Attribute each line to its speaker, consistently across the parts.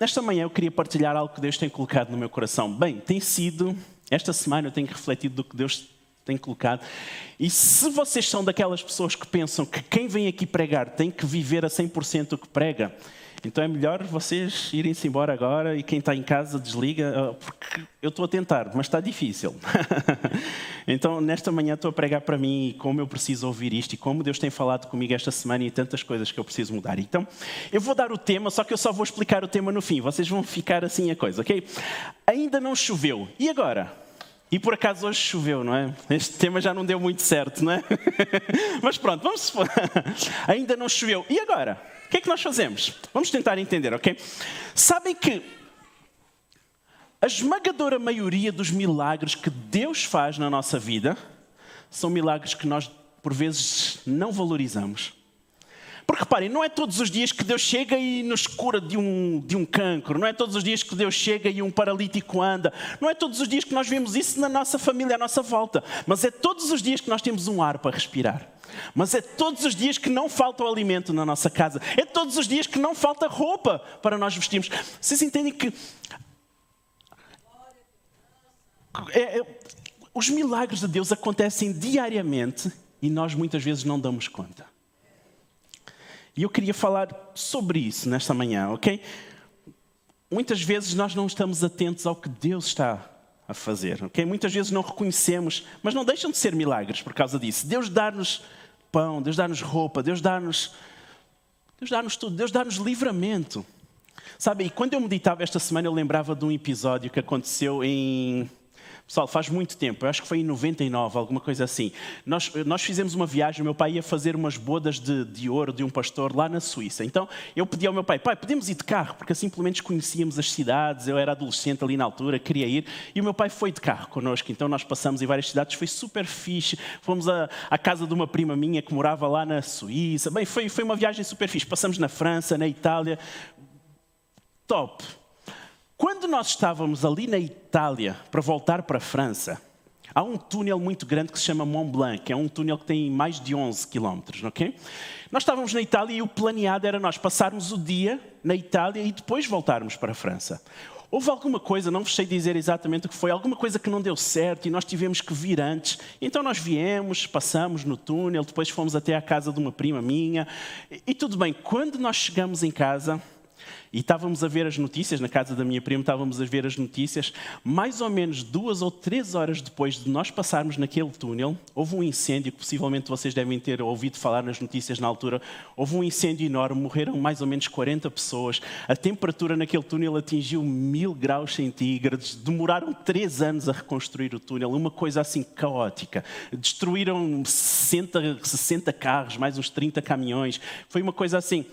Speaker 1: nesta manhã eu queria partilhar algo que Deus tem colocado no meu coração. Bem, tem sido, esta semana eu tenho refletido do que Deus tem colocado. E se vocês são daquelas pessoas que pensam que quem vem aqui pregar tem que viver a 100% o que prega, então é melhor vocês irem-se embora agora e quem está em casa desliga, ah, porque eu estou a tentar, mas está difícil. então, nesta manhã estou a pregar para mim como eu preciso ouvir isto e como Deus tem falado comigo esta semana e tantas coisas que eu preciso mudar. Então, eu vou dar o tema, só que eu só vou explicar o tema no fim. Vocês vão ficar assim a coisa, ok? Ainda não choveu. E agora? E por acaso hoje choveu, não é? Este tema já não deu muito certo, não é? Mas pronto, vamos. Ainda não choveu. E agora? O que é que nós fazemos? Vamos tentar entender, ok? Sabem que a esmagadora maioria dos milagres que Deus faz na nossa vida são milagres que nós, por vezes, não valorizamos. Porque reparem, não é todos os dias que Deus chega e nos cura de um, de um cancro, não é todos os dias que Deus chega e um paralítico anda, não é todos os dias que nós vemos isso na nossa família, à nossa volta, mas é todos os dias que nós temos um ar para respirar. Mas é todos os dias que não falta o alimento na nossa casa. É todos os dias que não falta roupa para nós vestirmos. Vocês entendem que. É, é, os milagres de Deus acontecem diariamente e nós muitas vezes não damos conta. E eu queria falar sobre isso nesta manhã, ok? Muitas vezes nós não estamos atentos ao que Deus está a fazer, ok? Muitas vezes não reconhecemos, mas não deixam de ser milagres por causa disso. Deus dá-nos pão, Deus dá-nos roupa, Deus dá-nos Deus dá-nos tudo, Deus dá-nos livramento. Sabe, e quando eu meditava esta semana, eu lembrava de um episódio que aconteceu em Pessoal, faz muito tempo, eu acho que foi em 99, alguma coisa assim. Nós, nós fizemos uma viagem, o meu pai ia fazer umas bodas de, de ouro de um pastor lá na Suíça. Então eu pedi ao meu pai, pai, podemos ir de carro? Porque assim pelo menos conhecíamos as cidades, eu era adolescente ali na altura, queria ir. E o meu pai foi de carro connosco, então nós passamos em várias cidades, foi super fixe. Fomos à, à casa de uma prima minha que morava lá na Suíça. Bem, foi, foi uma viagem super fixe. Passamos na França, na Itália. Top. Quando nós estávamos ali na Itália para voltar para a França, há um túnel muito grande que se chama Mont Blanc, que é um túnel que tem mais de 11 quilómetros, ok? Nós estávamos na Itália e o planeado era nós passarmos o dia na Itália e depois voltarmos para a França. Houve alguma coisa, não vos sei dizer exatamente o que foi, alguma coisa que não deu certo e nós tivemos que vir antes. Então nós viemos, passamos no túnel, depois fomos até à casa de uma prima minha. E, e tudo bem, quando nós chegamos em casa, e estávamos a ver as notícias, na casa da minha prima, estávamos a ver as notícias. Mais ou menos duas ou três horas depois de nós passarmos naquele túnel, houve um incêndio que possivelmente vocês devem ter ouvido falar nas notícias na altura. Houve um incêndio enorme, morreram mais ou menos 40 pessoas. A temperatura naquele túnel atingiu mil graus centígrados. Demoraram três anos a reconstruir o túnel, uma coisa assim caótica. Destruíram 60, 60 carros, mais uns 30 caminhões. Foi uma coisa assim.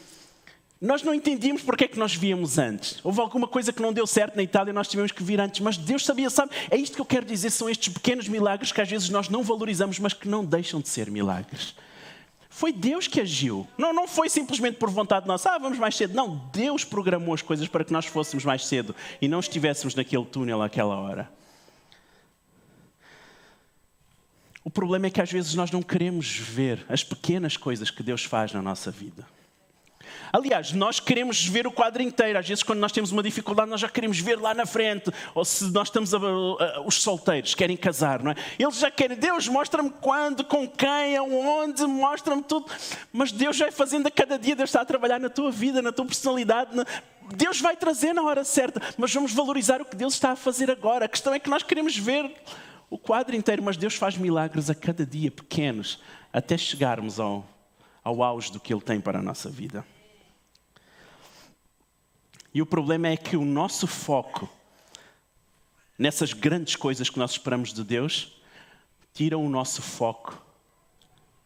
Speaker 1: Nós não entendíamos porque é que nós víamos antes. Houve alguma coisa que não deu certo na Itália e nós tivemos que vir antes, mas Deus sabia, sabe? É isto que eu quero dizer, são estes pequenos milagres que às vezes nós não valorizamos, mas que não deixam de ser milagres. Foi Deus que agiu. Não, não foi simplesmente por vontade nossa, ah, vamos mais cedo. Não, Deus programou as coisas para que nós fôssemos mais cedo e não estivéssemos naquele túnel àquela hora. O problema é que às vezes nós não queremos ver as pequenas coisas que Deus faz na nossa vida. Aliás, nós queremos ver o quadro inteiro. Às vezes, quando nós temos uma dificuldade, nós já queremos ver lá na frente. Ou se nós estamos a, a, os solteiros, querem casar, não é? Eles já querem, Deus, mostra-me quando, com quem, aonde, mostra-me tudo. Mas Deus vai fazendo a cada dia, Deus está a trabalhar na tua vida, na tua personalidade. Na... Deus vai trazer na hora certa, mas vamos valorizar o que Deus está a fazer agora. A questão é que nós queremos ver o quadro inteiro, mas Deus faz milagres a cada dia, pequenos, até chegarmos ao, ao auge do que Ele tem para a nossa vida. E o problema é que o nosso foco nessas grandes coisas que nós esperamos de Deus tira o nosso foco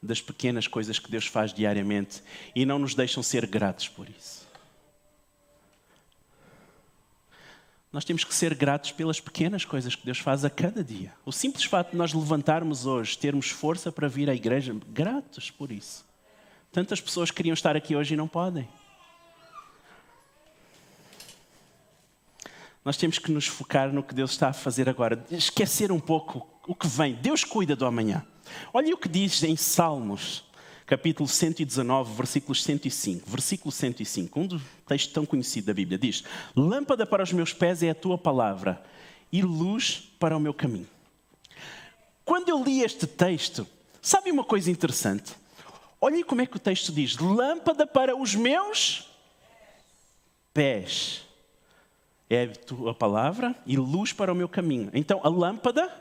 Speaker 1: das pequenas coisas que Deus faz diariamente e não nos deixam ser gratos por isso. Nós temos que ser gratos pelas pequenas coisas que Deus faz a cada dia. O simples fato de nós levantarmos hoje, termos força para vir à igreja, gratos por isso. Tantas pessoas queriam estar aqui hoje e não podem. Nós temos que nos focar no que Deus está a fazer agora, esquecer um pouco o que vem. Deus cuida do amanhã. Olha o que diz em Salmos, capítulo 119, versículos 105. Versículo 105, um dos textos tão conhecido da Bíblia, diz: Lâmpada para os meus pés é a tua palavra e luz para o meu caminho. Quando eu li este texto, sabe uma coisa interessante? Olhem como é que o texto diz: Lâmpada para os meus pés é a tua palavra e luz para o meu caminho. Então a lâmpada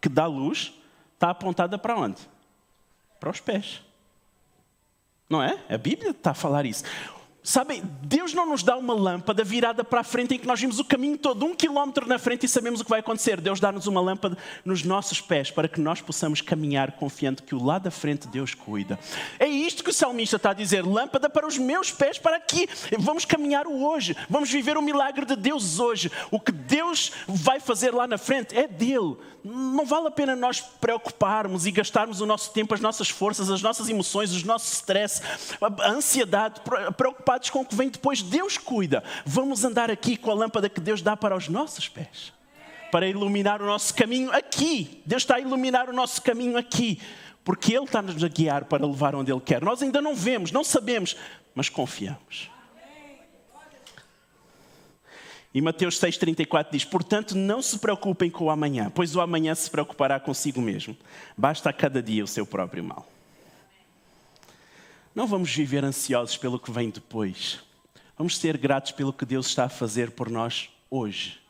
Speaker 1: que dá luz está apontada para onde? Para os pés. Não é? A Bíblia está a falar isso. Sabem, Deus não nos dá uma lâmpada virada para a frente em que nós vimos o caminho todo, um quilómetro na frente e sabemos o que vai acontecer. Deus dá-nos uma lâmpada nos nossos pés para que nós possamos caminhar confiando que o lado da frente Deus cuida. É isto que o salmista está a dizer: lâmpada para os meus pés, para aqui. Vamos caminhar o hoje, vamos viver o milagre de Deus hoje. O que Deus vai fazer lá na frente é dele. Não vale a pena nós preocuparmos e gastarmos o nosso tempo, as nossas forças, as nossas emoções, os nossos stress, a ansiedade, preocupar preocupados com o que vem depois. Deus cuida. Vamos andar aqui com a lâmpada que Deus dá para os nossos pés. Para iluminar o nosso caminho aqui. Deus está a iluminar o nosso caminho aqui. Porque Ele está-nos a guiar para levar onde Ele quer. Nós ainda não vemos, não sabemos, mas confiamos. E Mateus 6,34 diz: Portanto, não se preocupem com o amanhã, pois o amanhã se preocupará consigo mesmo. Basta a cada dia o seu próprio mal. Não vamos viver ansiosos pelo que vem depois. Vamos ser gratos pelo que Deus está a fazer por nós hoje.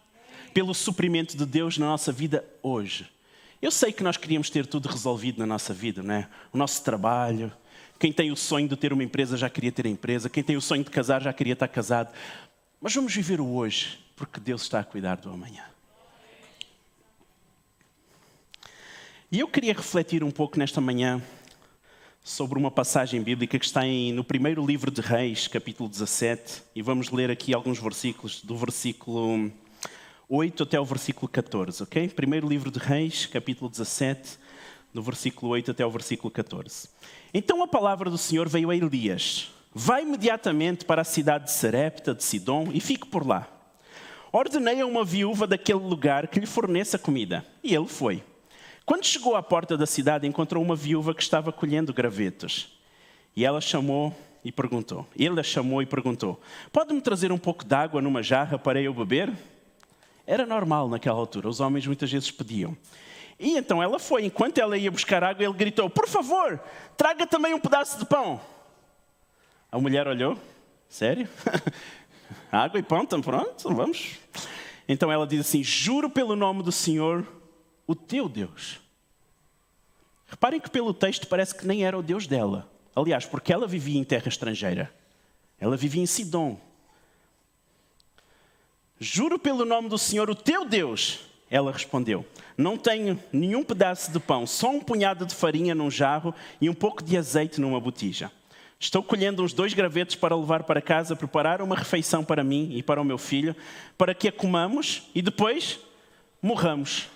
Speaker 1: Pelo suprimento de Deus na nossa vida hoje. Eu sei que nós queríamos ter tudo resolvido na nossa vida, não é? O nosso trabalho. Quem tem o sonho de ter uma empresa já queria ter a empresa. Quem tem o sonho de casar já queria estar casado. Mas vamos viver o hoje, porque Deus está a cuidar do amanhã. E eu queria refletir um pouco nesta manhã sobre uma passagem bíblica que está em, no primeiro livro de Reis, capítulo 17, e vamos ler aqui alguns versículos, do versículo 8 até o versículo 14, ok? Primeiro livro de Reis, capítulo 17, do versículo 8 até o versículo 14. Então a palavra do Senhor veio a Elias: Vai imediatamente para a cidade de Serepta, de Sidom, e fique por lá. Ordenei a uma viúva daquele lugar que lhe forneça comida. E ele foi. Quando chegou à porta da cidade, encontrou uma viúva que estava colhendo gravetos. E ela chamou e perguntou. Ele a chamou e perguntou: Pode-me trazer um pouco de água numa jarra para eu beber? Era normal naquela altura, os homens muitas vezes pediam. E então ela foi. Enquanto ela ia buscar água, ele gritou: Por favor, traga também um pedaço de pão. A mulher olhou: Sério? água e pão, então pronto, vamos. Então ela diz assim: Juro pelo nome do Senhor o teu Deus. Reparem que pelo texto parece que nem era o Deus dela. Aliás, porque ela vivia em terra estrangeira. Ela vivia em Sidom. Juro pelo nome do Senhor, o teu Deus. Ela respondeu: Não tenho nenhum pedaço de pão, só um punhado de farinha num jarro e um pouco de azeite numa botija. Estou colhendo uns dois gravetos para levar para casa, preparar uma refeição para mim e para o meu filho, para que a comamos e depois morramos.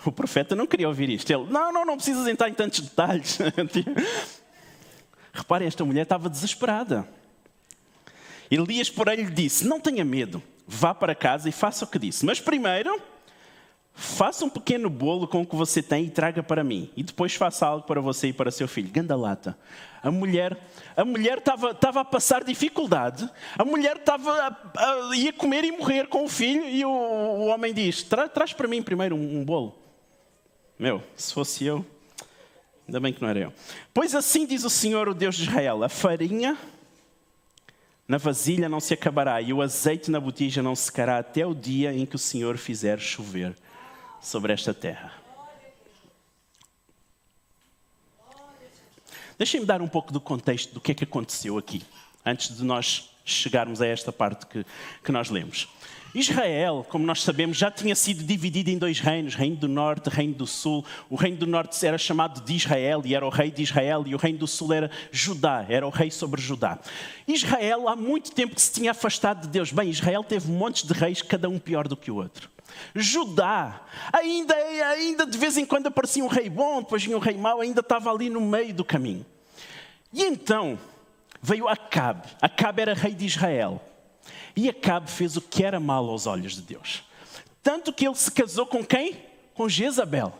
Speaker 1: O profeta não queria ouvir isto. Ele, não, não, não precisas entrar em tantos detalhes. Reparem, esta mulher estava desesperada. Elias, porém, lhe disse: Não tenha medo, vá para casa e faça o que disse. Mas primeiro, faça um pequeno bolo com o que você tem e traga para mim. E depois faça algo para você e para seu filho. Ganda lata. A mulher, a mulher estava, estava a passar dificuldade. A mulher estava a, a, ia comer e morrer com o filho. E o, o homem diz: Tra, Traz para mim primeiro um, um bolo. Meu, se fosse eu, ainda bem que não era eu. Pois assim diz o Senhor, o Deus de Israel: a farinha na vasilha não se acabará e o azeite na botija não secará até o dia em que o Senhor fizer chover sobre esta terra. Deixem-me dar um pouco do contexto do que é que aconteceu aqui, antes de nós chegarmos a esta parte que, que nós lemos. Israel, como nós sabemos, já tinha sido dividido em dois reinos: Reino do Norte, Reino do Sul. O Reino do Norte era chamado de Israel e era o rei de Israel, e o Reino do Sul era Judá, era o rei sobre Judá. Israel, há muito tempo que se tinha afastado de Deus. Bem, Israel teve montes de reis, cada um pior do que o outro. Judá, ainda, ainda de vez em quando aparecia um rei bom, depois vinha um rei mau, ainda estava ali no meio do caminho. E então veio Acabe. Acabe era rei de Israel. E Acabe fez o que era mal aos olhos de Deus. Tanto que ele se casou com quem? Com Jezabel.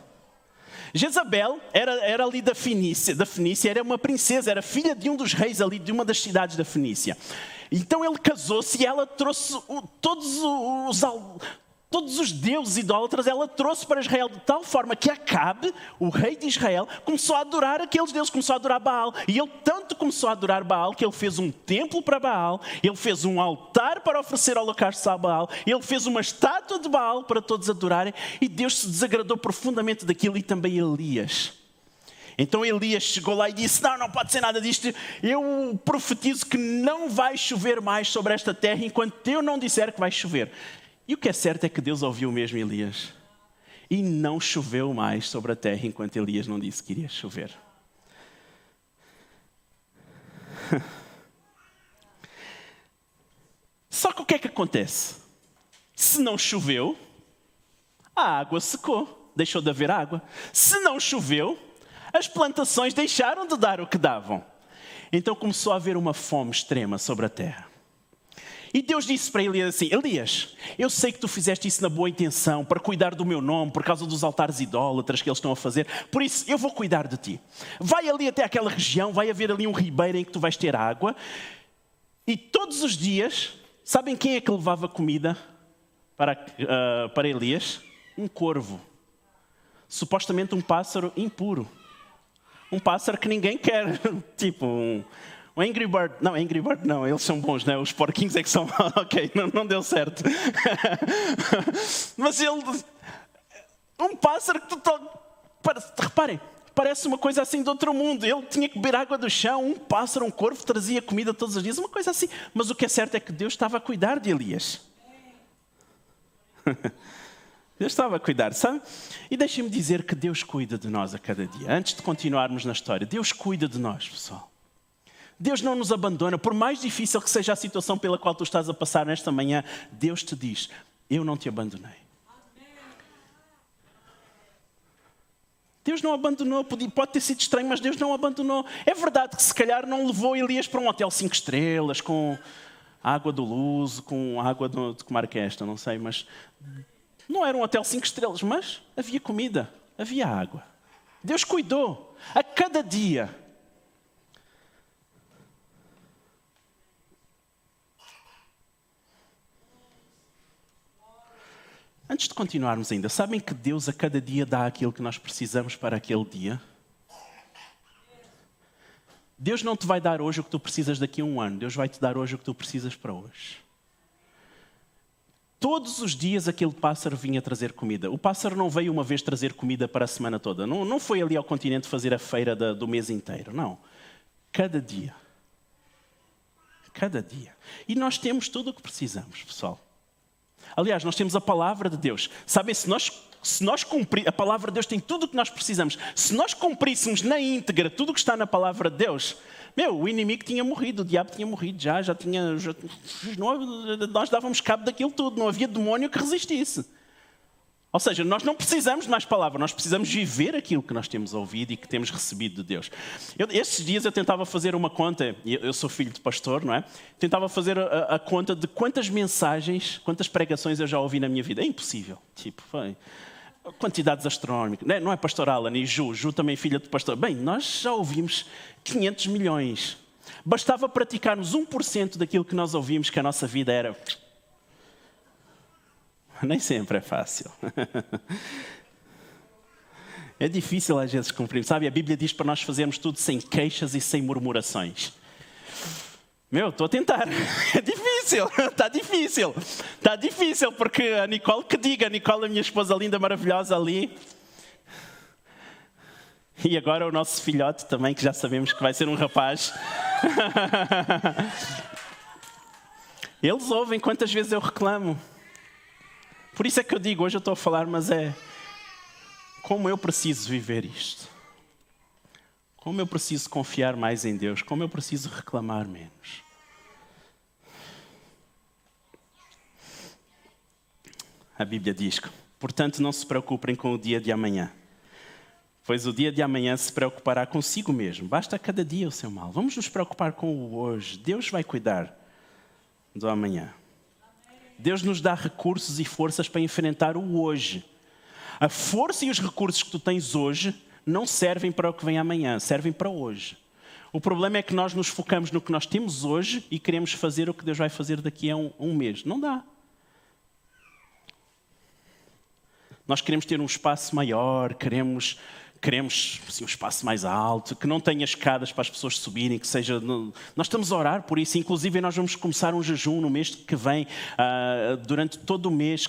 Speaker 1: Jezabel era, era ali da Fenícia, da Fenícia, era uma princesa, era filha de um dos reis ali de uma das cidades da Fenícia. Então ele casou-se e ela trouxe todos os, todos os deuses idólatras ela trouxe para Israel de tal forma que Acabe, o rei de Israel, começou a adorar aqueles deuses, começou a adorar Baal. E ele tanto começou a adorar Baal que ele fez um templo para Baal, ele fez um altar para oferecer holocaustos a Baal, ele fez uma estátua de Baal para todos adorarem e Deus se desagradou profundamente daquilo e também Elias. Então Elias chegou lá e disse: Não, não pode ser nada disto. Eu profetizo que não vai chover mais sobre esta terra enquanto eu não disser que vai chover. E o que é certo é que Deus ouviu mesmo Elias. E não choveu mais sobre a terra enquanto Elias não disse que iria chover. Só que o que é que acontece? Se não choveu, a água secou, deixou de haver água. Se não choveu, as plantações deixaram de dar o que davam. Então começou a haver uma fome extrema sobre a terra. E Deus disse para Elias assim: Elias, eu sei que tu fizeste isso na boa intenção, para cuidar do meu nome, por causa dos altares idólatras que eles estão a fazer, por isso eu vou cuidar de ti. Vai ali até aquela região, vai haver ali um ribeiro em que tu vais ter água, e todos os dias, sabem quem é que levava comida para, uh, para Elias? Um corvo. Supostamente um pássaro impuro. Um pássaro que ninguém quer. tipo, um, o Angry Bird, não, Angry Bird não, eles são bons, né? Os porquinhos é que são, ok, não, não deu certo. Mas ele, um pássaro que tu, reparem, parece uma coisa assim de outro mundo. Ele tinha que beber água do chão, um pássaro, um corvo trazia comida todos os dias, uma coisa assim. Mas o que é certo é que Deus estava a cuidar de Elias. Deus estava a cuidar, sabe? E deixem-me dizer que Deus cuida de nós a cada dia. Antes de continuarmos na história, Deus cuida de nós, pessoal. Deus não nos abandona, por mais difícil que seja a situação pela qual tu estás a passar nesta manhã, Deus te diz: Eu não te abandonei. Deus não abandonou, pode, ter sido estranho, mas Deus não abandonou. É verdade que se calhar não levou Elias para um hotel cinco estrelas, com água do Luso, com água do, de que é esta, não sei, mas não era um hotel cinco estrelas, mas havia comida, havia água. Deus cuidou. A cada dia Antes de continuarmos ainda, sabem que Deus a cada dia dá aquilo que nós precisamos para aquele dia? Deus não te vai dar hoje o que tu precisas daqui a um ano, Deus vai te dar hoje o que tu precisas para hoje. Todos os dias aquele pássaro vinha trazer comida. O pássaro não veio uma vez trazer comida para a semana toda. Não, não foi ali ao continente fazer a feira da, do mês inteiro. Não. Cada dia. Cada dia. E nós temos tudo o que precisamos, pessoal. Aliás, nós temos a palavra de Deus. Sabem, se nós, se nós cumprir, a palavra de Deus tem tudo o que nós precisamos. Se nós cumpríssemos na íntegra tudo o que está na palavra de Deus, meu, o inimigo tinha morrido, o diabo tinha morrido já, já tinha. Já, nós dávamos cabo daquilo tudo, não havia demónio que resistisse. Ou seja, nós não precisamos de mais palavra, nós precisamos viver aquilo que nós temos ouvido e que temos recebido de Deus. Eu, estes dias eu tentava fazer uma conta, eu sou filho de pastor, não é? Tentava fazer a, a, conta de quantas mensagens, quantas pregações eu já ouvi na minha vida. É impossível. Tipo, foi. Quantidades astronómicas. Não é, não é pastor Alan e Ju, Ju também filha de pastor. Bem, nós já ouvimos 500 milhões. Bastava praticarmos 1% daquilo que nós ouvimos, que a nossa vida era Nem sempre é fácil. É difícil às vezes cumprir. Sabe, a Bíblia diz para nós fazermos tudo sem queixas e sem murmurações. Meu, estou a tentar. É difícil, está difícil. Está difícil, porque a Nicole que diga, a Nicole, a minha esposa linda, maravilhosa ali. E agora o nosso filhote também, que já sabemos que vai ser um rapaz. Eles ouvem quantas vezes eu reclamo. Por isso é que eu digo, hoje eu estou a falar, mas é como eu preciso viver isto. Como eu preciso confiar mais em Deus, como eu preciso reclamar menos. A Bíblia diz: portanto, não se preocupem com o dia de amanhã, pois o dia de amanhã se preocupará consigo mesmo. Basta cada dia o seu mal. Vamos nos preocupar com o hoje. Deus vai cuidar do amanhã. Deus nos dá recursos e forças para enfrentar o hoje. A força e os recursos que tu tens hoje não servem para o que vem amanhã, servem para hoje. O problema é que nós nos focamos no que nós temos hoje e queremos fazer o que Deus vai fazer daqui a um, um mês. Não dá. Nós queremos ter um espaço maior, queremos queremos assim, um espaço mais alto, que não tenha escadas para as pessoas subirem, que seja. Nós estamos a orar por isso, inclusive nós vamos começar um jejum no mês que vem, uh, durante todo o mês,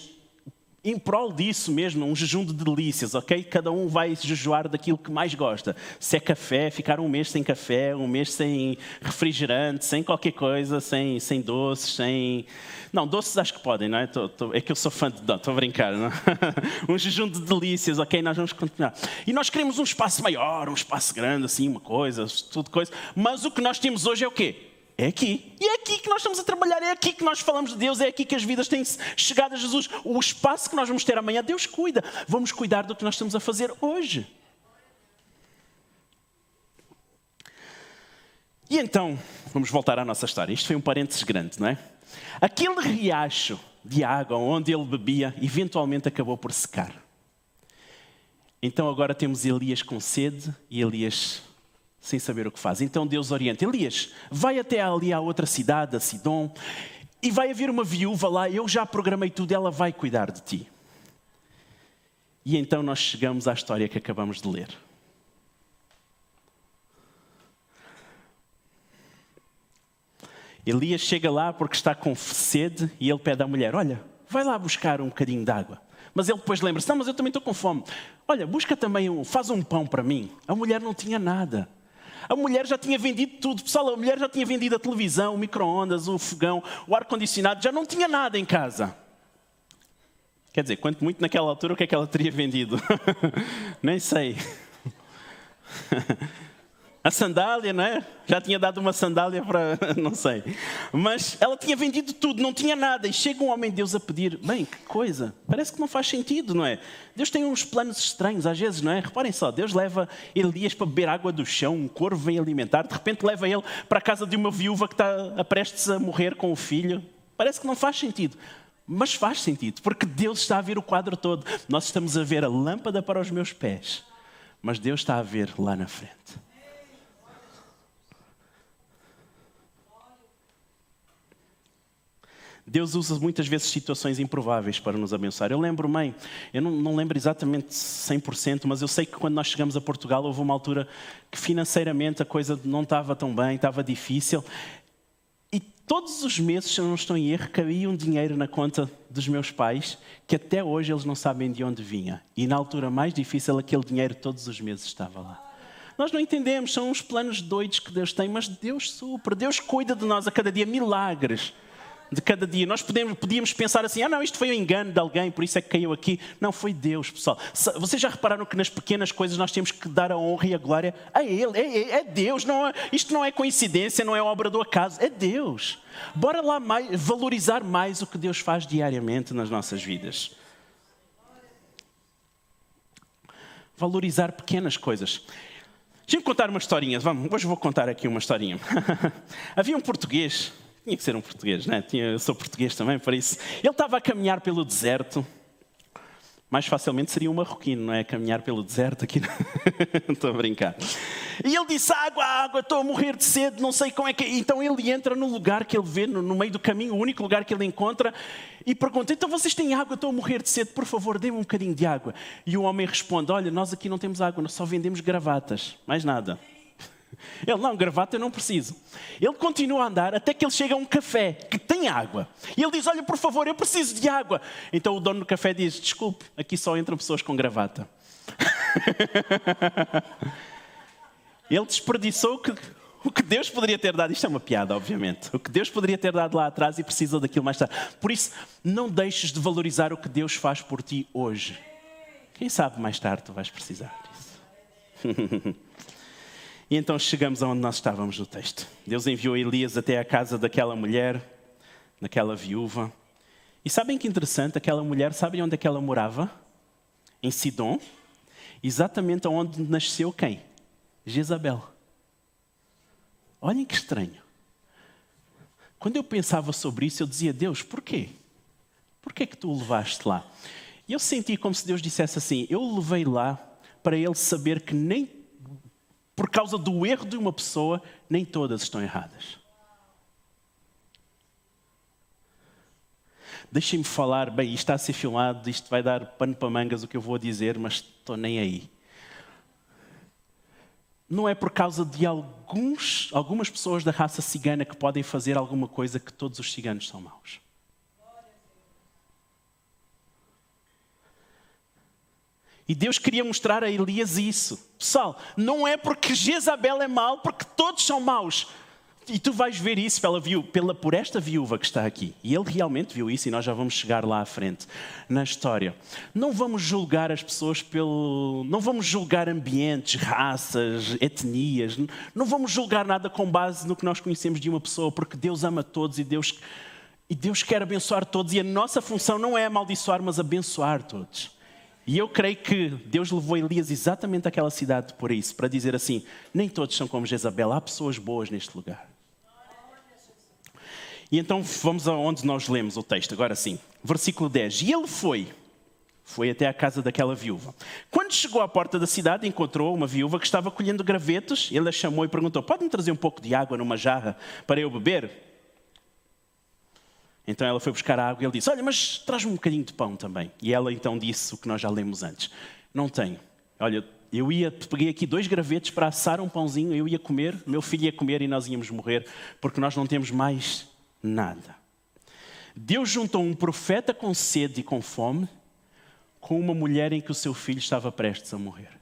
Speaker 1: em prol disso mesmo, um jejum de delícias, ok? Cada um vai jejuar daquilo que mais gosta. Se é café, ficar um mês sem café, um mês sem refrigerante, sem qualquer coisa, sem, sem doces, sem. Não, doces acho que podem, não é? Tô, tô... é que eu sou fã de. Não, estou a brincar, não? Um jejum de delícias, ok? Nós vamos continuar. E nós queremos um espaço maior, um espaço grande, assim, uma coisa, tudo coisa. Mas o que nós temos hoje é o quê? É aqui. E é aqui que nós estamos a trabalhar, é aqui que nós falamos de Deus, é aqui que as vidas têm chegado a Jesus. O espaço que nós vamos ter amanhã, Deus cuida. Vamos cuidar do que nós estamos a fazer hoje. E então, vamos voltar à nossa história. Isto foi um parênteses grande, não é? Aquele riacho de água onde ele bebia, eventualmente acabou por secar. Então agora temos Elias com sede e Elias sem saber o que faz. Então Deus orienta: Elias, vai até ali à outra cidade, a Sidom, e vai haver uma viúva lá, eu já programei tudo, ela vai cuidar de ti. E então nós chegamos à história que acabamos de ler. Elias chega lá porque está com sede e ele pede à mulher: Olha, vai lá buscar um bocadinho de água. Mas ele depois lembra-se: Não, mas eu também estou com fome. Olha, busca também um, faz um pão para mim. A mulher não tinha nada. A mulher já tinha vendido tudo. Pessoal, a mulher já tinha vendido a televisão, o micro-ondas, o fogão, o ar-condicionado, já não tinha nada em casa. Quer dizer, quanto muito naquela altura, o que é que ela teria vendido? Nem sei. A sandália, não é? Já tinha dado uma sandália para. não sei. Mas ela tinha vendido tudo, não tinha nada. E chega um homem de Deus a pedir: bem, que coisa. Parece que não faz sentido, não é? Deus tem uns planos estranhos às vezes, não é? Reparem só: Deus leva Elias para beber água do chão, um corvo vem alimentar, de repente leva ele para a casa de uma viúva que está prestes a morrer com o filho. Parece que não faz sentido. Mas faz sentido, porque Deus está a ver o quadro todo. Nós estamos a ver a lâmpada para os meus pés, mas Deus está a ver lá na frente. Deus usa muitas vezes situações improváveis para nos abençoar. Eu lembro, mãe, eu não, não, lembro exatamente 100%, mas eu sei que quando nós chegamos a Portugal houve uma altura que financeiramente a coisa não estava tão bem, estava difícil. E todos os meses, se eu não estou em erro, cabia um dinheiro na conta dos meus pais que até hoje eles não sabem de onde vinha. E na altura mais difícil, aquele dinheiro todos os meses estava lá. Nós não entendemos, são uns planos doidos que Deus tem, mas Deus supra, Deus cuida de nós a cada dia, milagres de cada dia. Nós podemos, podíamos pensar assim: ah, não, isto foi um engano de alguém, por isso é que caiu aqui. Não, foi Deus, pessoal. Vocês já repararam que nas pequenas coisas nós temos que dar a honra e a glória a Ele? É, é, é Deus, não é, isto não é coincidência, não é obra do acaso, é Deus. Bora lá mais, valorizar mais o que Deus faz diariamente nas nossas vidas. Valorizar pequenas coisas. Deixa-me contar uma historinha. Vamos, hoje vou contar aqui uma historinha. Havia um português tinha que ser um português, né? Tinha, eu sou português também, por isso. Ele estava a caminhar pelo deserto. Mais facilmente seria um marroquino, não é? Caminhar pelo deserto aqui. estou a brincar. E ele disse: Água, água, estou a morrer de sede, não sei como é que. Então ele entra no lugar que ele vê, no, no meio do caminho, o único lugar que ele encontra, e pergunta: Então vocês têm água? Estou a morrer de sede, por favor, dê-me um bocadinho de água. E o homem responde: Olha, nós aqui não temos água, nós só vendemos gravatas, mais nada. Ele, não, gravata eu não preciso. Ele continua a andar até que ele chega a um café que tem água. E ele diz: Olha, por favor, eu preciso de água. Então o dono do café diz: Desculpe, aqui só entram pessoas com gravata. ele desperdiçou o que, o que Deus poderia ter dado. Isto é uma piada, obviamente. O que Deus poderia ter dado lá atrás e precisou daquilo mais tarde. Por isso, não deixes de valorizar o que Deus faz por ti hoje. Quem sabe mais tarde tu vais precisar disso. E então chegamos aonde nós estávamos no texto. Deus enviou Elias até a casa daquela mulher, daquela viúva. E sabem que interessante? Aquela mulher, sabem onde é que ela morava? Em Sidom. Exatamente onde nasceu quem? Jezabel. Olhem que estranho. Quando eu pensava sobre isso, eu dizia, Deus, porquê? Porquê que tu o levaste lá? E eu senti como se Deus dissesse assim: Eu o levei lá para ele saber que nem por causa do erro de uma pessoa, nem todas estão erradas. Deixem-me falar, bem, isto está a ser filmado, isto vai dar pano para mangas o que eu vou dizer, mas estou nem aí. Não é por causa de alguns, algumas pessoas da raça cigana que podem fazer alguma coisa que todos os ciganos são maus. E Deus queria mostrar a Elias isso. Pessoal, não é porque Jezabel é mau, porque todos são maus. E tu vais ver isso pela, pela, por esta viúva que está aqui. E ele realmente viu isso, e nós já vamos chegar lá à frente na história. Não vamos julgar as pessoas pelo. Não vamos julgar ambientes, raças, etnias. Não vamos julgar nada com base no que nós conhecemos de uma pessoa, porque Deus ama todos e Deus, e Deus quer abençoar todos. E a nossa função não é amaldiçoar, mas abençoar todos. E eu creio que Deus levou Elias exatamente àquela cidade por isso, para dizer assim: nem todos são como Jezabel, há pessoas boas neste lugar. E então vamos aonde nós lemos o texto, agora sim. Versículo 10. E ele foi, foi até à casa daquela viúva. Quando chegou à porta da cidade, encontrou uma viúva que estava colhendo gravetos. Ele a chamou e perguntou: Pode-me trazer um pouco de água numa jarra para eu beber? Então ela foi buscar água e ele disse: Olha, mas traz-me um bocadinho de pão também. E ela então disse o que nós já lemos antes: Não tenho. Olha, eu ia, peguei aqui dois gravetos para assar um pãozinho, eu ia comer, meu filho ia comer e nós íamos morrer, porque nós não temos mais nada. Deus juntou um profeta com sede e com fome com uma mulher em que o seu filho estava prestes a morrer.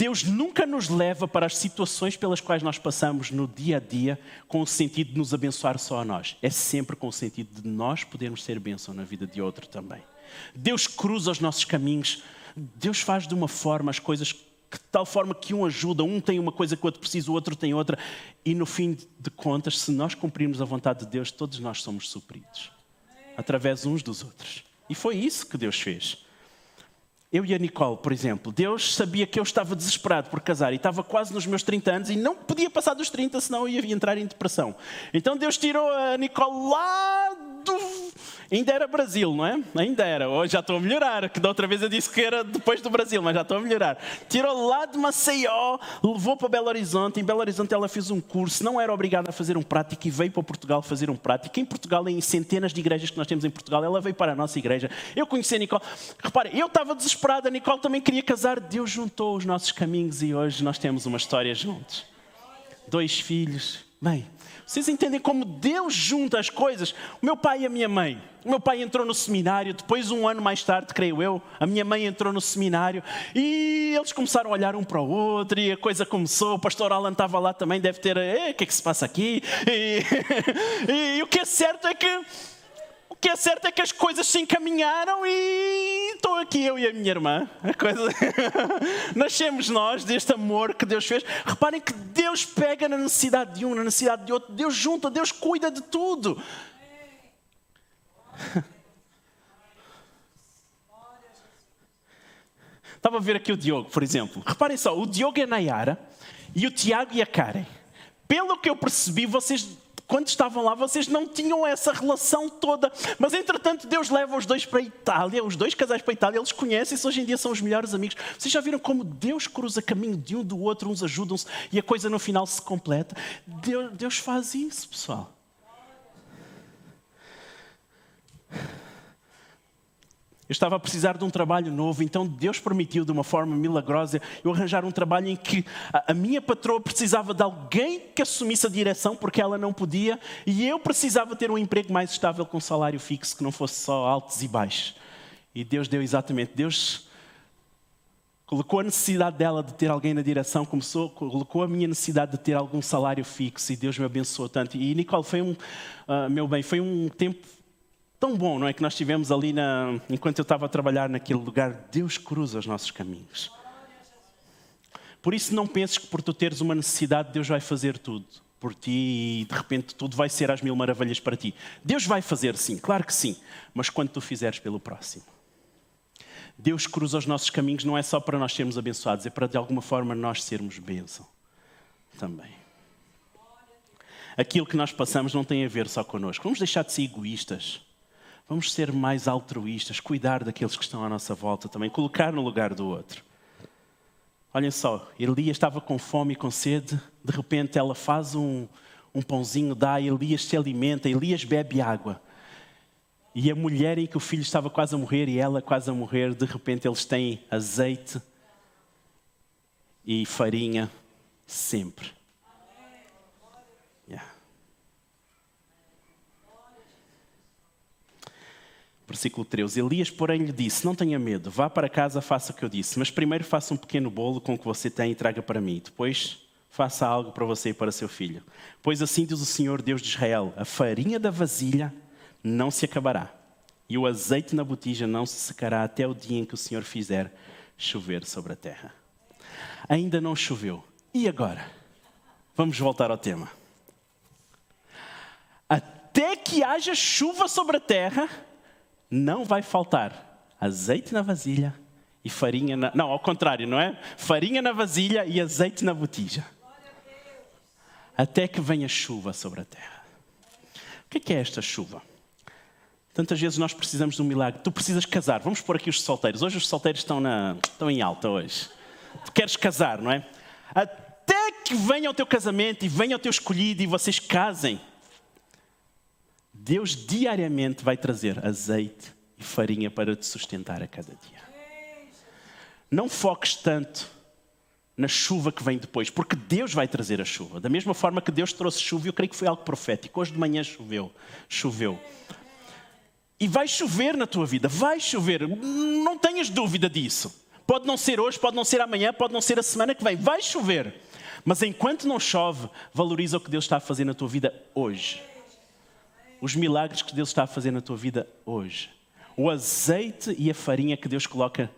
Speaker 1: Deus nunca nos leva para as situações pelas quais nós passamos no dia a dia com o sentido de nos abençoar só a nós. É sempre com o sentido de nós podermos ser bênção na vida de outro também. Deus cruza os nossos caminhos. Deus faz de uma forma as coisas de tal forma que um ajuda, um tem uma coisa que o outro precisa, o outro tem outra, e no fim de contas, se nós cumprirmos a vontade de Deus, todos nós somos supridos através uns dos outros. E foi isso que Deus fez. Eu e a Nicole, por exemplo, Deus sabia que eu estava desesperado por casar e estava quase nos meus 30 anos e não podia passar dos 30, senão eu ia entrar em depressão. Então Deus tirou a Nicole lá do. Ainda era Brasil, não é? Ainda era. Hoje já estou a melhorar, que da outra vez eu disse que era depois do Brasil, mas já estou a melhorar. Tirou lá de Maceió, levou para Belo Horizonte. Em Belo Horizonte ela fez um curso, não era obrigada a fazer um prático e veio para Portugal fazer um prático. Em Portugal, em centenas de igrejas que nós temos em Portugal, ela veio para a nossa igreja. Eu conheci a Nicole. Repare, eu estava desesperada, a Nicole também queria casar. Deus juntou os nossos caminhos e hoje nós temos uma história juntos. Dois filhos. Bem, vocês entendem como Deus junta as coisas? O meu pai e a minha mãe. O meu pai entrou no seminário, depois, um ano mais tarde, creio eu, a minha mãe entrou no seminário e eles começaram a olhar um para o outro e a coisa começou. O pastor Alan estava lá também, deve ter, o que é que se passa aqui? E, e, e o que é certo é que que é certo é que as coisas se encaminharam e estou aqui eu e a minha irmã. A coisa... Nascemos nós deste amor que Deus fez. Reparem que Deus pega na necessidade de um, na necessidade de outro. Deus junta, Deus cuida de tudo. Estava a ver aqui o Diogo, por exemplo. Reparem só, o Diogo e a Nayara e o Tiago e a Karen. Pelo que eu percebi, vocês quando estavam lá, vocês não tinham essa relação toda. Mas entretanto, Deus leva os dois para a Itália, os dois casais para a Itália, eles conhecem-se, hoje em dia são os melhores amigos. Vocês já viram como Deus cruza caminho de um do outro, uns ajudam-se e a coisa no final se completa? Deus, Deus faz isso, pessoal. Eu estava a precisar de um trabalho novo, então Deus permitiu de uma forma milagrosa eu arranjar um trabalho em que a, minha patroa precisava de alguém que assumisse a direção porque ela não podia e eu precisava ter um emprego mais estável com um salário fixo que não fosse só altos e baixos. E Deus deu exatamente, Deus colocou a necessidade dela de ter alguém na direção, começou, colocou a minha necessidade de ter algum salário fixo e Deus me abençoou tanto. E Nicole, foi um, uh, meu bem, foi um tempo tão bom, não é? Que nós tivemos ali, na, enquanto eu estava a trabalhar naquele lugar, Deus cruza os nossos caminhos. Por isso, não penses que por tu teres uma necessidade, Deus vai fazer tudo por ti e de repente tudo vai ser às mil maravilhas para ti. Deus vai fazer sim, claro que sim, mas quando tu fizeres pelo próximo. Deus cruza os nossos caminhos não é só para nós sermos abençoados, é para de alguma forma nós sermos bênção também. Aquilo que nós passamos não tem a ver só connosco. Vamos deixar de ser egoístas. Vamos ser mais altruístas, cuidar daqueles que estão à nossa volta também, colocar no lugar do outro. Olhem só, Elias estava com fome e com sede, de repente ela faz um, um pãozinho, dá, Elias se alimenta, Elias bebe água. E a mulher em que o filho estava quase a morrer e ela quase a morrer, de repente eles têm azeite e farinha sempre. Versículo 13. Elias, porém, lhe disse: Não tenha medo, vá para casa, faça o que eu disse, mas primeiro faça um pequeno bolo com o que você tem e traga para mim. Depois faça algo para você e para seu filho. Pois assim diz o Senhor Deus de Israel: a farinha da vasilha não se acabará, e o azeite na botija não se secará até o dia em que o Senhor fizer chover sobre a terra. Ainda não choveu. E agora? Vamos voltar ao tema. Até que haja chuva sobre a terra, não vai faltar azeite na vasilha e farinha na. Não, ao contrário, não é? Farinha na vasilha e azeite na botija. Até que venha chuva sobre a terra. O que é, é esta chuva? Tantas vezes nós precisamos de um milagre. Tu precisas casar. Vamos pôr aqui os solteiros. Hoje os solteiros estão, na... estão em alta hoje. Tu queres casar, não é? Até que venha o teu casamento e venha o teu escolhido e vocês casem. Deus diariamente vai trazer azeite e farinha para te sustentar a cada dia. Não foques tanto na chuva que vem depois, porque Deus vai trazer a chuva. Da mesma forma que Deus trouxe chuva, eu creio que foi algo profético. Hoje de manhã choveu, choveu. E vai chover na tua vida, vai chover, não tenhas dúvida disso. Pode não ser hoje, pode não ser amanhã, pode não ser a semana que vem, vai chover. Mas enquanto não chove, valoriza o que Deus está a fazer na tua vida hoje. Os milagres que Deus está a fazer na tua vida hoje. O azeite e a farinha que Deus coloca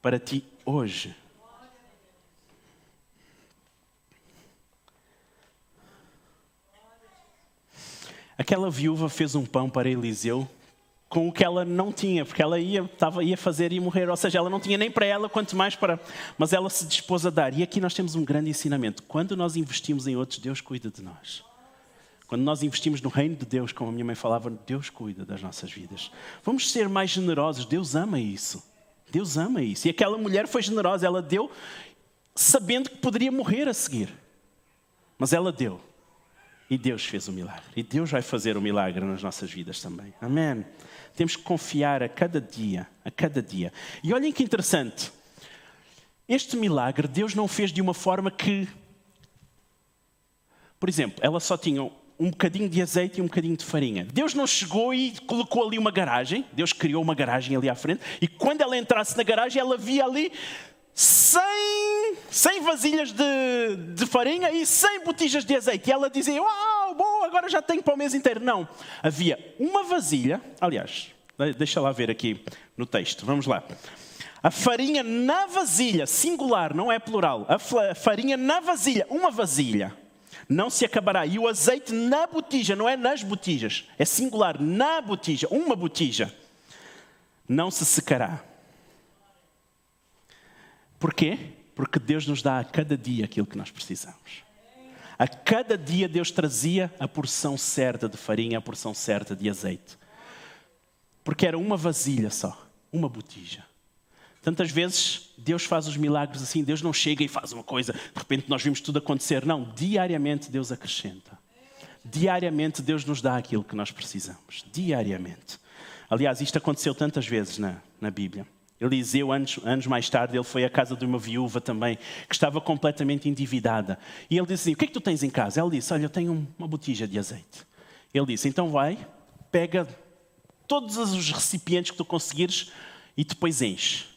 Speaker 1: para ti hoje. Aquela viúva fez um pão para Eliseu com o que ela não tinha, porque ela ia, estava, ia fazer e morrer, ou seja, ela não tinha nem para ela, quanto mais para. Mas ela se dispôs a dar. E aqui nós temos um grande ensinamento. Quando nós investimos em outros, Deus cuida de nós. Quando nós investimos no reino de Deus, como a minha mãe falava, Deus cuida das nossas vidas. Vamos ser mais generosos, Deus ama isso. Deus ama isso. E aquela mulher foi generosa, ela deu sabendo que poderia morrer a seguir. Mas ela deu. E Deus fez o milagre. E Deus vai fazer o milagre nas nossas vidas também. Amém. Temos que confiar a cada dia, a cada dia. E olhem que interessante. Este milagre Deus não fez de uma forma que, por exemplo, ela só tinha um bocadinho de azeite e um bocadinho de farinha. Deus não chegou e colocou ali uma garagem. Deus criou uma garagem ali à frente. E quando ela entrasse na garagem, ela via ali 100, 100 vasilhas de, de farinha e 100 botijas de azeite. E ela dizia: Uau, bom, agora já tenho para o mês inteiro. Não. Havia uma vasilha, aliás, deixa lá ver aqui no texto. Vamos lá. A farinha na vasilha, singular, não é plural. A farinha na vasilha, uma vasilha, não se acabará. E o azeite na botija, não é nas botijas, é singular, na botija, uma botija, não se secará. Porquê? Porque Deus nos dá a cada dia aquilo que nós precisamos. A cada dia Deus trazia a porção certa de farinha, a porção certa de azeite. Porque era uma vasilha só, uma botija. Tantas vezes Deus faz os milagres assim, Deus não chega e faz uma coisa, de repente nós vimos tudo acontecer. Não, diariamente Deus acrescenta. Diariamente Deus nos dá aquilo que nós precisamos. Diariamente. Aliás, isto aconteceu tantas vezes na, na Bíblia. Eliseu, anos, anos mais tarde, ele foi à casa de uma viúva também, que estava completamente endividada. E ele disse assim: O que é que tu tens em casa? Ela disse: Olha, eu tenho uma botija de azeite. Ele disse: Então vai, pega todos os recipientes que tu conseguires e depois enche.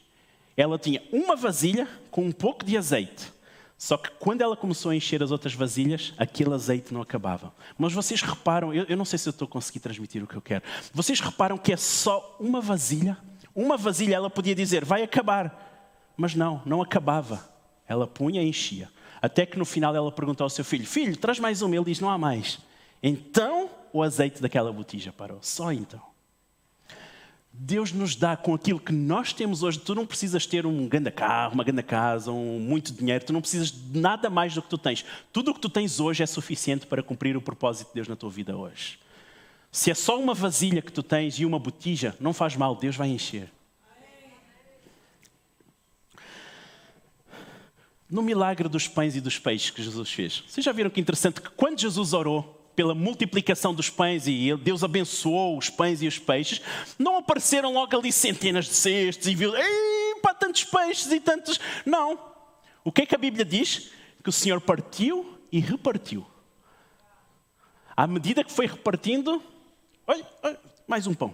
Speaker 1: Ela tinha uma vasilha com um pouco de azeite. Só que quando ela começou a encher as outras vasilhas, aquele azeite não acabava. Mas vocês reparam, eu, eu não sei se eu estou a conseguir transmitir o que eu quero. Vocês reparam que é só uma vasilha uma vasilha ela podia dizer, vai acabar. Mas não, não acabava. Ela punha e enchia. Até que no final ela perguntou ao seu filho: Filho, traz mais uma. Ele diz: Não há mais. Então o azeite daquela botija parou. Só então. Deus nos dá com aquilo que nós temos hoje. Tu não precisas ter um grande carro, uma grande casa, um muito dinheiro. Tu não precisas de nada mais do que tu tens. Tudo o que tu tens hoje é suficiente para cumprir o propósito de Deus na tua vida hoje. Se é só uma vasilha que tu tens e uma botija, não faz mal, Deus vai encher. No milagre dos pães e dos peixes que Jesus fez, vocês já viram que interessante que quando Jesus orou pela multiplicação dos pães e Deus abençoou os pães e os peixes, não apareceram logo ali centenas de cestos e viu, pá, tantos peixes e tantos. Não. O que é que a Bíblia diz? Que o Senhor partiu e repartiu. À medida que foi repartindo, olha, olha mais um pão.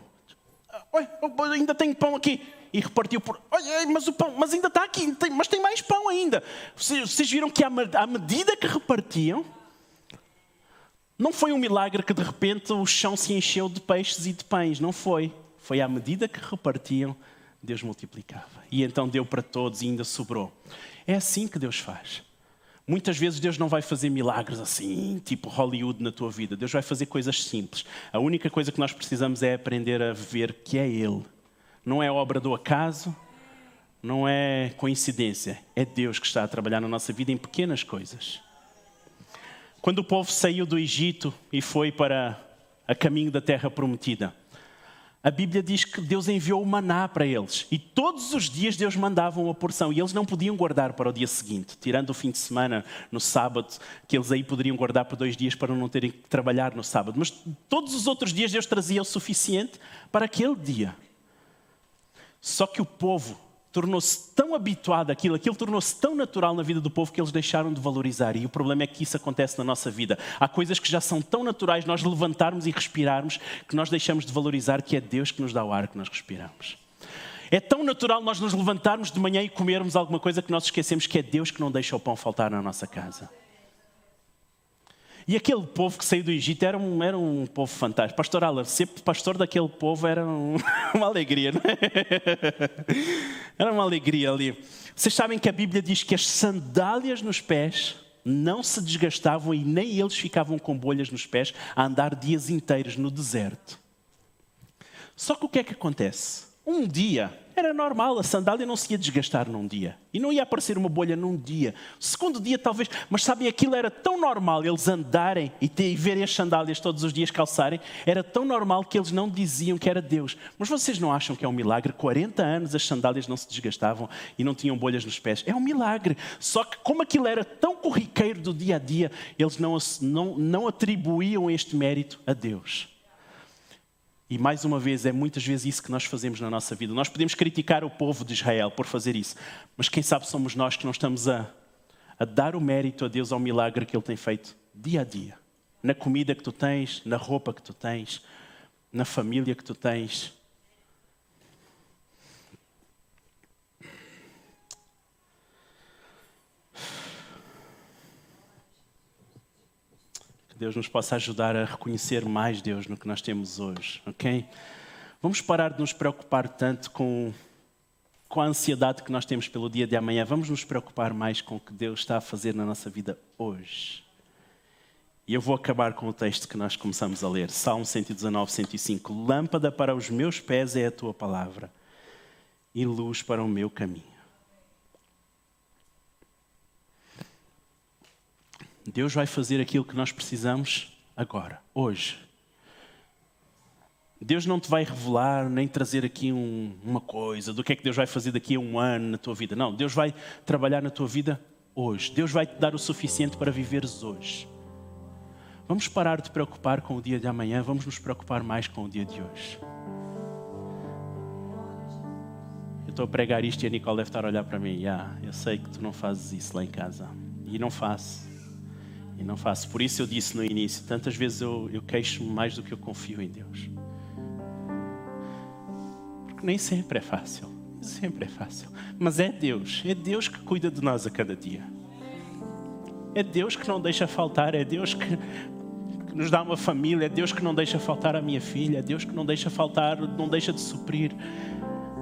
Speaker 1: Olha, ainda tem pão aqui. E repartiu por. Olha, mas o pão, mas ainda está aqui, mas tem mais pão ainda. Vocês viram que à medida que repartiam, não foi um milagre que de repente o chão se encheu de peixes e de pães, não foi. Foi à medida que repartiam, Deus multiplicava. E então deu para todos e ainda sobrou. É assim que Deus faz. Muitas vezes Deus não vai fazer milagres assim, tipo Hollywood na tua vida. Deus vai fazer coisas simples. A única coisa que nós precisamos é aprender a ver que é Ele. Não é obra do acaso, não é coincidência. É Deus que está a trabalhar na nossa vida em pequenas coisas. Quando o povo saiu do Egito e foi para a caminho da terra prometida, a Bíblia diz que Deus enviou o maná para eles. E todos os dias Deus mandava uma porção. E eles não podiam guardar para o dia seguinte, tirando o fim de semana, no sábado, que eles aí poderiam guardar por dois dias para não terem que trabalhar no sábado. Mas todos os outros dias Deus trazia o suficiente para aquele dia. Só que o povo tornou-se tão habituado àquilo, aquilo tornou-se tão natural na vida do povo que eles deixaram de valorizar. E o problema é que isso acontece na nossa vida. Há coisas que já são tão naturais nós levantarmos e respirarmos que nós deixamos de valorizar que é Deus que nos dá o ar que nós respiramos. É tão natural nós nos levantarmos de manhã e comermos alguma coisa que nós esquecemos que é Deus que não deixa o pão faltar na nossa casa. E aquele povo que saiu do Egito era um, era um povo fantástico. Pastor Alan, ser pastor daquele povo era um, uma alegria, não é? Era uma alegria ali. Vocês sabem que a Bíblia diz que as sandálias nos pés não se desgastavam e nem eles ficavam com bolhas nos pés a andar dias inteiros no deserto. Só que o que é que acontece? Um dia era normal, a sandália não se ia desgastar num dia. E não ia aparecer uma bolha num dia. Segundo dia, talvez. Mas sabem, aquilo era tão normal, eles andarem e, ter, e verem as sandálias todos os dias calçarem, era tão normal que eles não diziam que era Deus. Mas vocês não acham que é um milagre? 40 anos as sandálias não se desgastavam e não tinham bolhas nos pés. É um milagre. Só que, como aquilo era tão corriqueiro do dia a dia, eles não, não, não atribuíam este mérito a Deus. E mais uma vez, é muitas vezes isso que nós fazemos na nossa vida. Nós podemos criticar o povo de Israel por fazer isso, mas quem sabe somos nós que não estamos a, a dar o mérito a Deus ao milagre que Ele tem feito dia a dia. Na comida que tu tens, na roupa que tu tens, na família que tu tens. Deus nos possa ajudar a reconhecer mais Deus no que nós temos hoje, ok? Vamos parar de nos preocupar tanto com, com a ansiedade que nós temos pelo dia de amanhã. Vamos nos preocupar mais com o que Deus está a fazer na nossa vida hoje. E eu vou acabar com o texto que nós começamos a ler, Salmo 119, 105. Lâmpada para os meus pés é a tua palavra e luz para o meu caminho. Deus vai fazer aquilo que nós precisamos agora, hoje. Deus não te vai revelar nem trazer aqui um, uma coisa do que é que Deus vai fazer daqui a um ano na tua vida. Não, Deus vai trabalhar na tua vida hoje. Deus vai te dar o suficiente para viveres hoje. Vamos parar de preocupar com o dia de amanhã, vamos nos preocupar mais com o dia de hoje. Eu estou a pregar isto e a Nicole deve estar a olhar para mim. Yeah, eu sei que tu não fazes isso lá em casa. E não faço. E não faço. Por isso eu disse no início: tantas vezes eu, eu queixo-me mais do que eu confio em Deus. Porque nem sempre é fácil. Nem sempre é fácil. Mas é Deus. É Deus que cuida de nós a cada dia. É Deus que não deixa faltar. É Deus que, que nos dá uma família. É Deus que não deixa faltar a minha filha. É Deus que não deixa faltar, não deixa de suprir.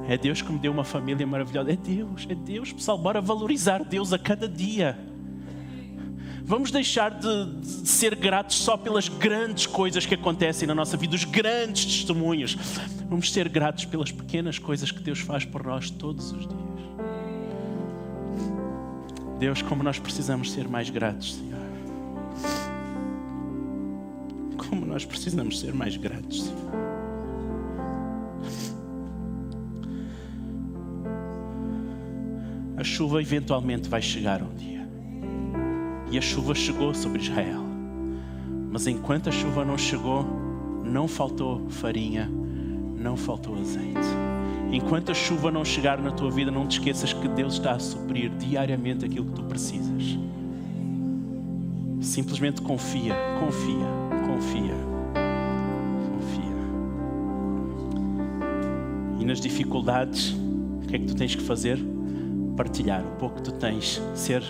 Speaker 1: É Deus que me deu uma família maravilhosa. É Deus, é Deus, pessoal. Bora valorizar Deus a cada dia. Vamos deixar de, de, ser gratos só pelas grandes coisas que acontecem na nossa vida, os grandes testemunhos. Vamos ser gratos pelas pequenas coisas que Deus faz por nós todos os dias. Deus, como nós precisamos ser mais gratos, Senhor. Como nós precisamos ser mais gratos, Senhor. A chuva eventualmente vai chegar um dia. E a chuva chegou sobre Israel. Mas enquanto a chuva não chegou, não faltou farinha, não faltou azeite. Enquanto a chuva não chegar na tua vida, não te esqueças que Deus está a suprir diariamente aquilo que tu precisas. Simplesmente confia, confia, confia, confia. E nas dificuldades, o que é que tu tens que fazer? Partilhar o pouco que tu tens, ser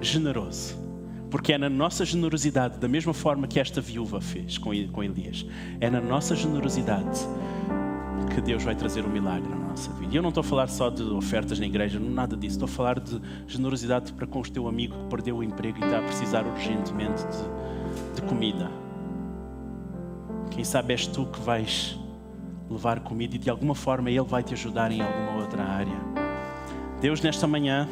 Speaker 1: generoso. Porque é na nossa generosidade, da mesma forma que esta viúva fez com Elias, é na nossa generosidade que Deus vai trazer um milagre na nossa vida. E eu não estou a falar só de ofertas na igreja, nada disso. Estou a falar de generosidade para com o teu amigo que perdeu o emprego e está a precisar urgentemente de, de comida. Quem sabe és tu que vais levar comida e de alguma forma Ele vai te ajudar em alguma outra área. Deus, nesta manhã,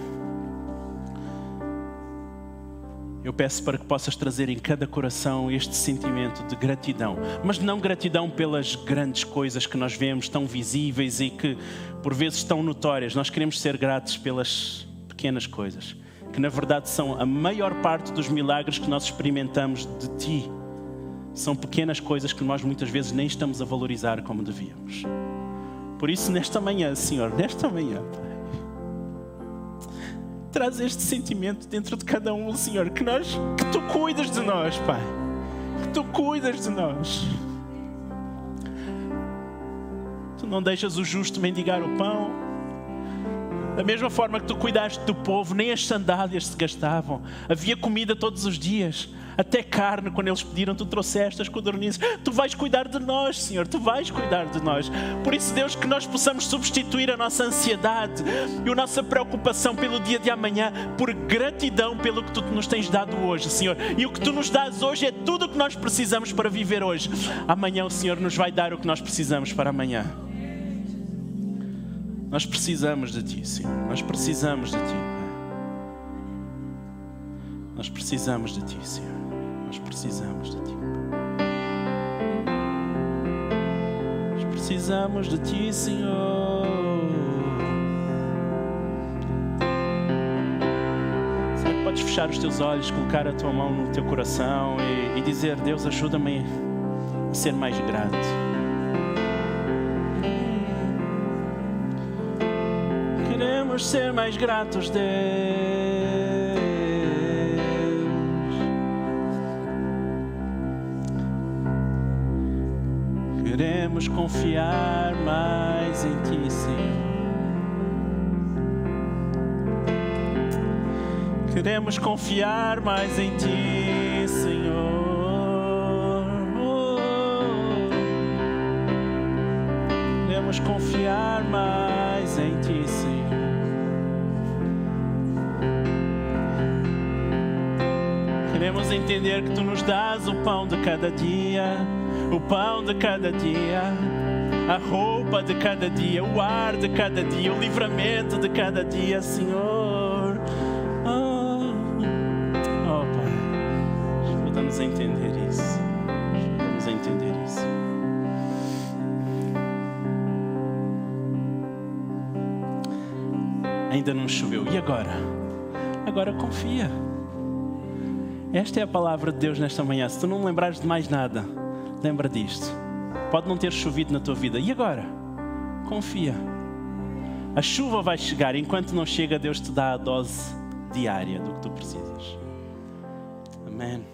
Speaker 1: eu peço para que possas trazer em cada coração este sentimento de gratidão, mas não gratidão pelas grandes coisas que nós vemos tão visíveis e que por vezes tão notórias. Nós queremos ser gratos pelas pequenas coisas, que na verdade são a maior parte dos milagres que nós experimentamos de ti. São pequenas coisas que nós muitas vezes nem estamos a valorizar como devíamos. Por isso, nesta manhã, Senhor, nesta manhã, Pai, traz este sentimento dentro de cada um, Senhor, que nós, que tu cuidas de nós, Pai. Que tu cuidas de nós. Tu não deixas o justo mendigar o pão. Da mesma forma que tu cuidaste do povo, nem as sandálias se gastavam. Havia comida todos os dias até carne, quando eles pediram, tu trouxeste as codornizes. Tu vais cuidar de nós, Senhor, tu vais cuidar de nós. Por isso, Deus, que nós possamos substituir a nossa ansiedade e a nossa preocupação pelo dia de amanhã por gratidão pelo que tu nos tens dado hoje, Senhor. E o que tu nos dás hoje é tudo o que nós precisamos para viver hoje. Amanhã o Senhor nos vai dar o que nós precisamos para amanhã. Nós precisamos de Ti, Senhor. Nós precisamos de Ti. Nós precisamos de Ti, Senhor. Nós precisamos de Ti. Nós precisamos de Ti, Senhor. Será que podes fechar os teus olhos, colocar a tua mão no teu coração e, e dizer: Deus, ajuda-me a ser mais grato. Queremos ser mais gratos, Deus. Queremos confiar mais em Ti, Senhor. Queremos confiar mais em Ti, Senhor. Confiar mais em Ti, Senhor. Queremos entender que Tu nos dás o pão de cada dia o pão de cada dia, a roupa de cada dia, o ar de cada dia, o livramento de cada dia, Senhor. Oh, oh Pai, ajuda-nos a entender isso. Ajuda-nos a entender isso. Ainda não choveu. E agora? Agora confia. Esta é a palavra de Deus nesta manhã. Se tu não lembrares de mais nada, Lembra disto. Pode não ter chovido na tua vida. E agora? Confia. A chuva vai chegar. Enquanto não chega, Deus te dá a dose diária do que tu precisas. Amém.